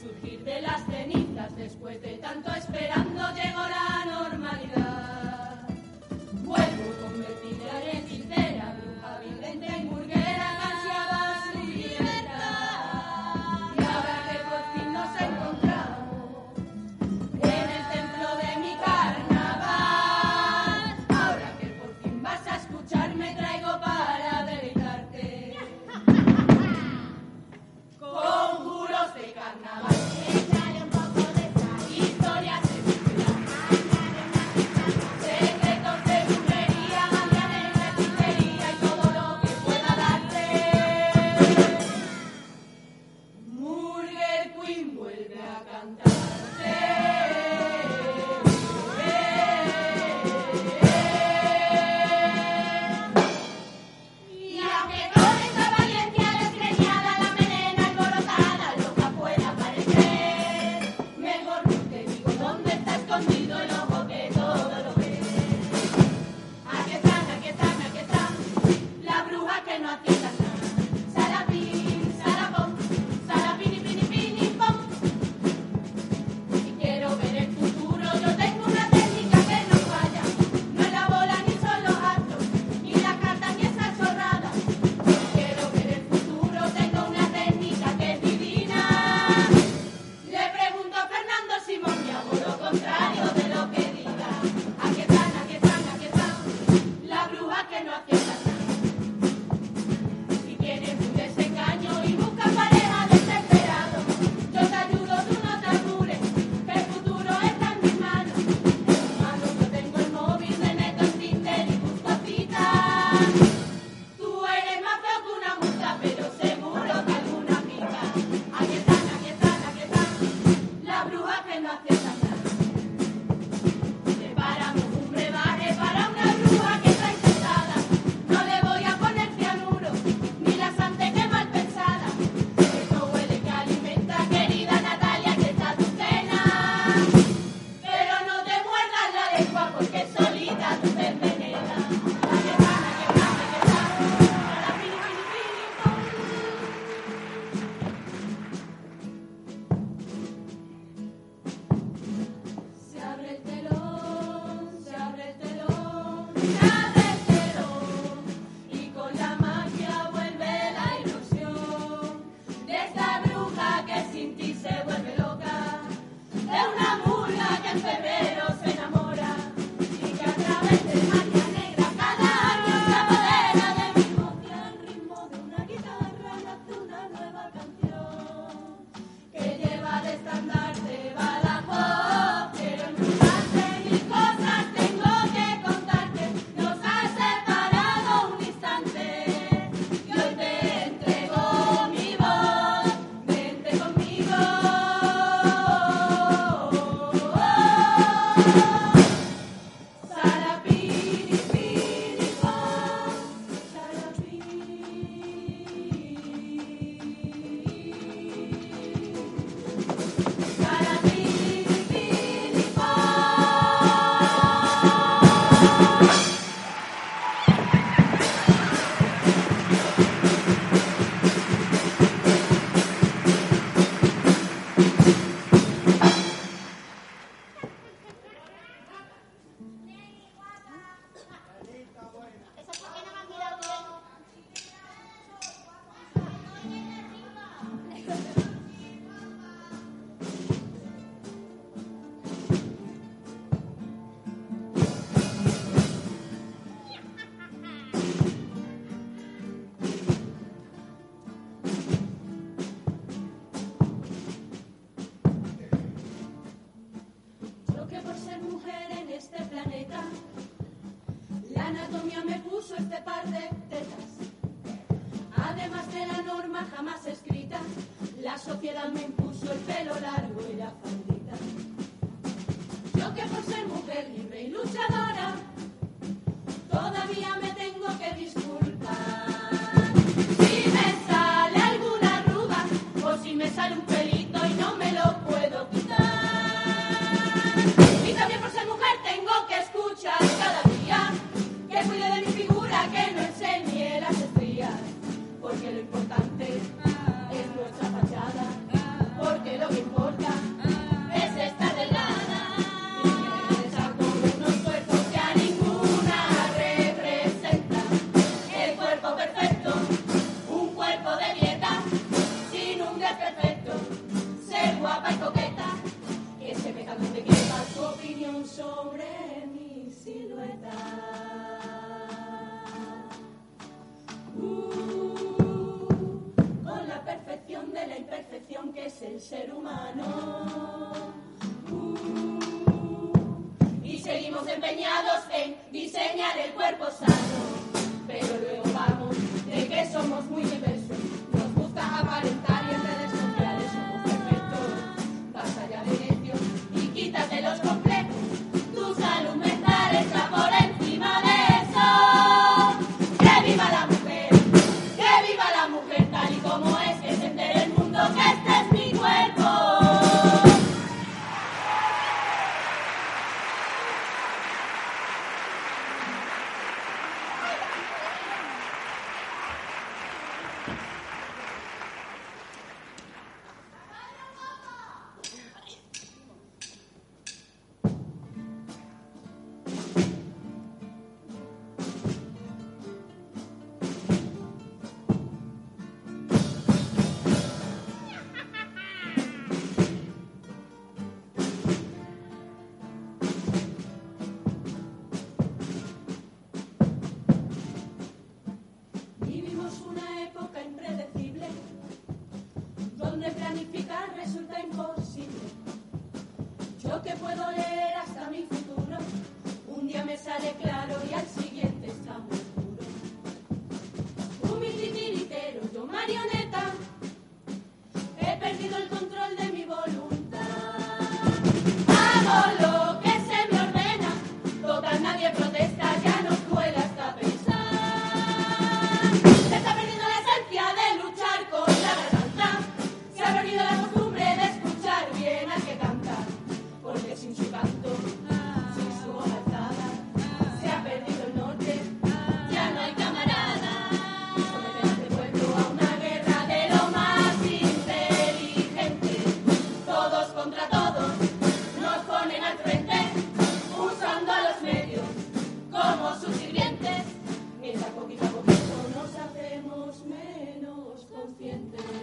surgir de las cenizas después de tanto esperando bruja diseñar el cuerpo sano, pero luego vamos de que somos muy diversos. perdido el control. consciente.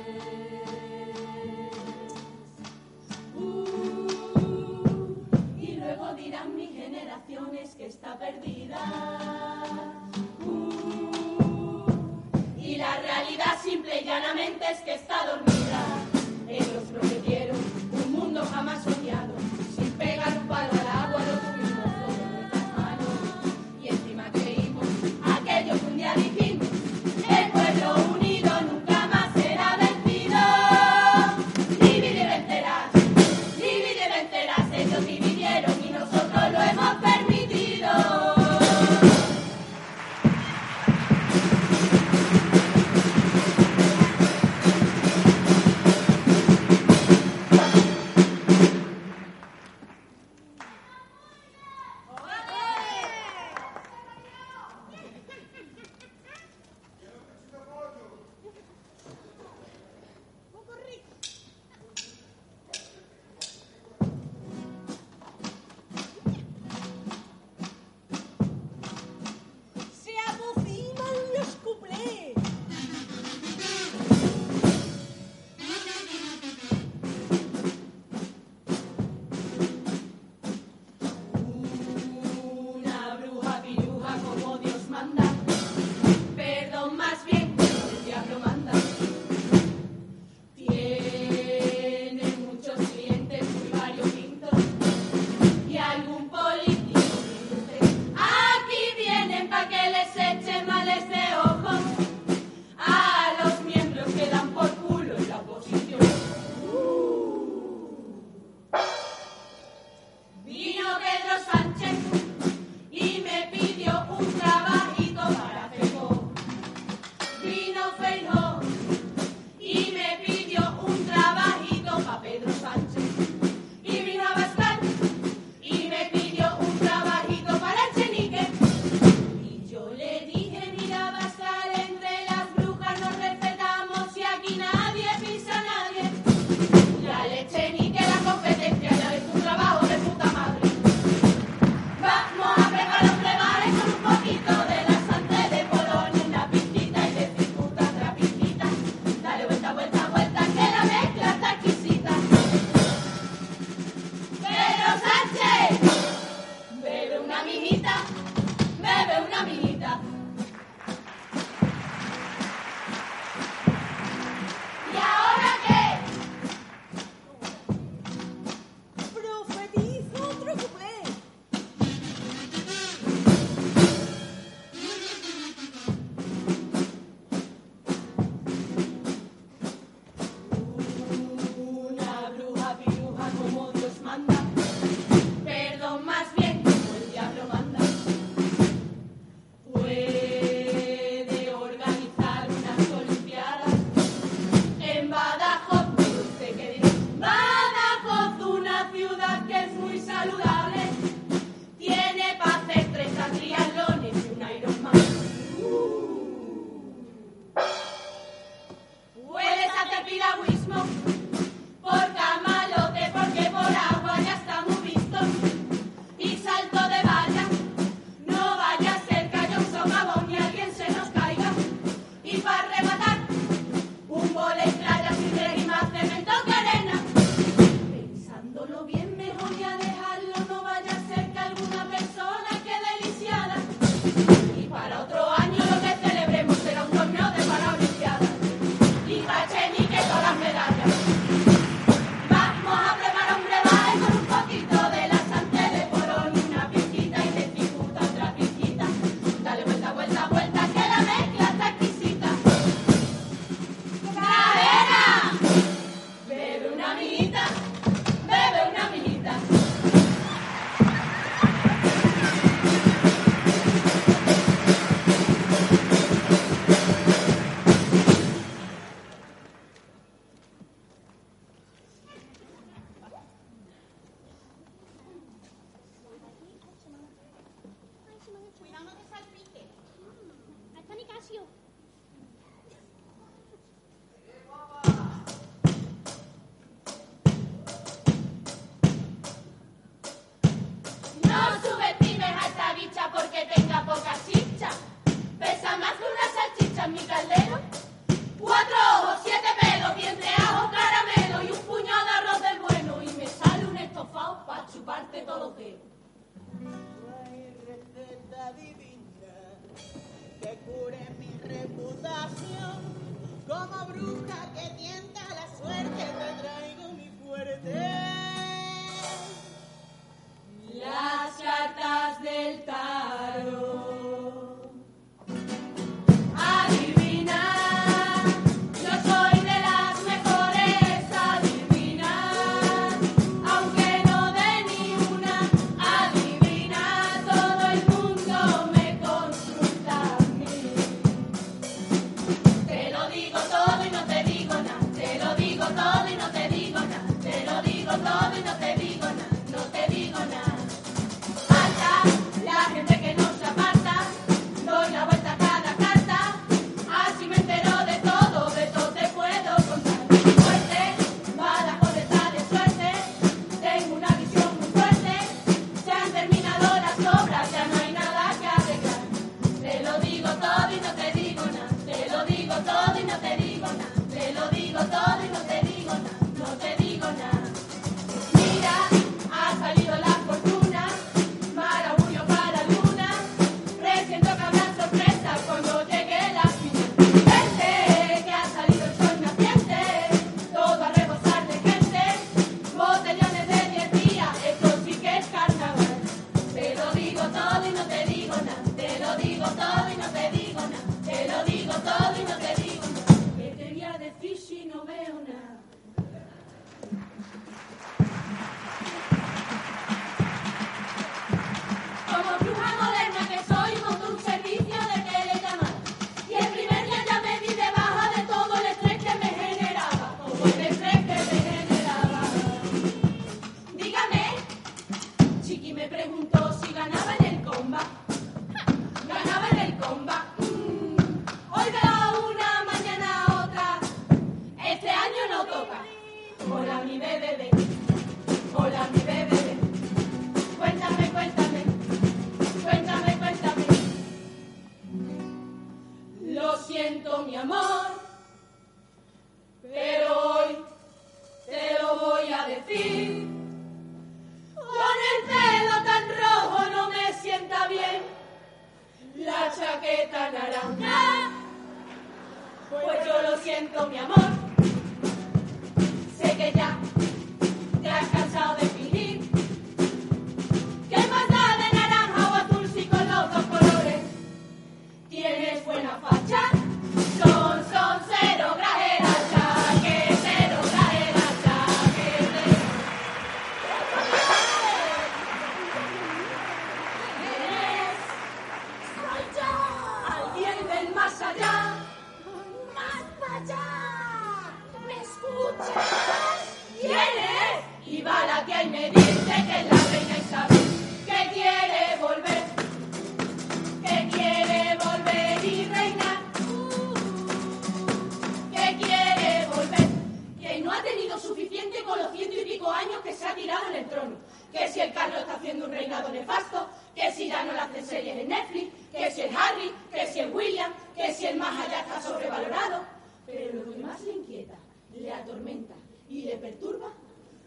Nefasto, que si ya no le hacen series en Netflix, que si el Harry, que si el William, que si el más allá está sobrevalorado. Pero lo que más le inquieta, le atormenta y le perturba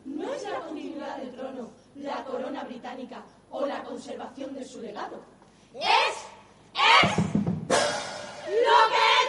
no es la continuidad del trono, la corona británica o la conservación de su legado. Es, es lo que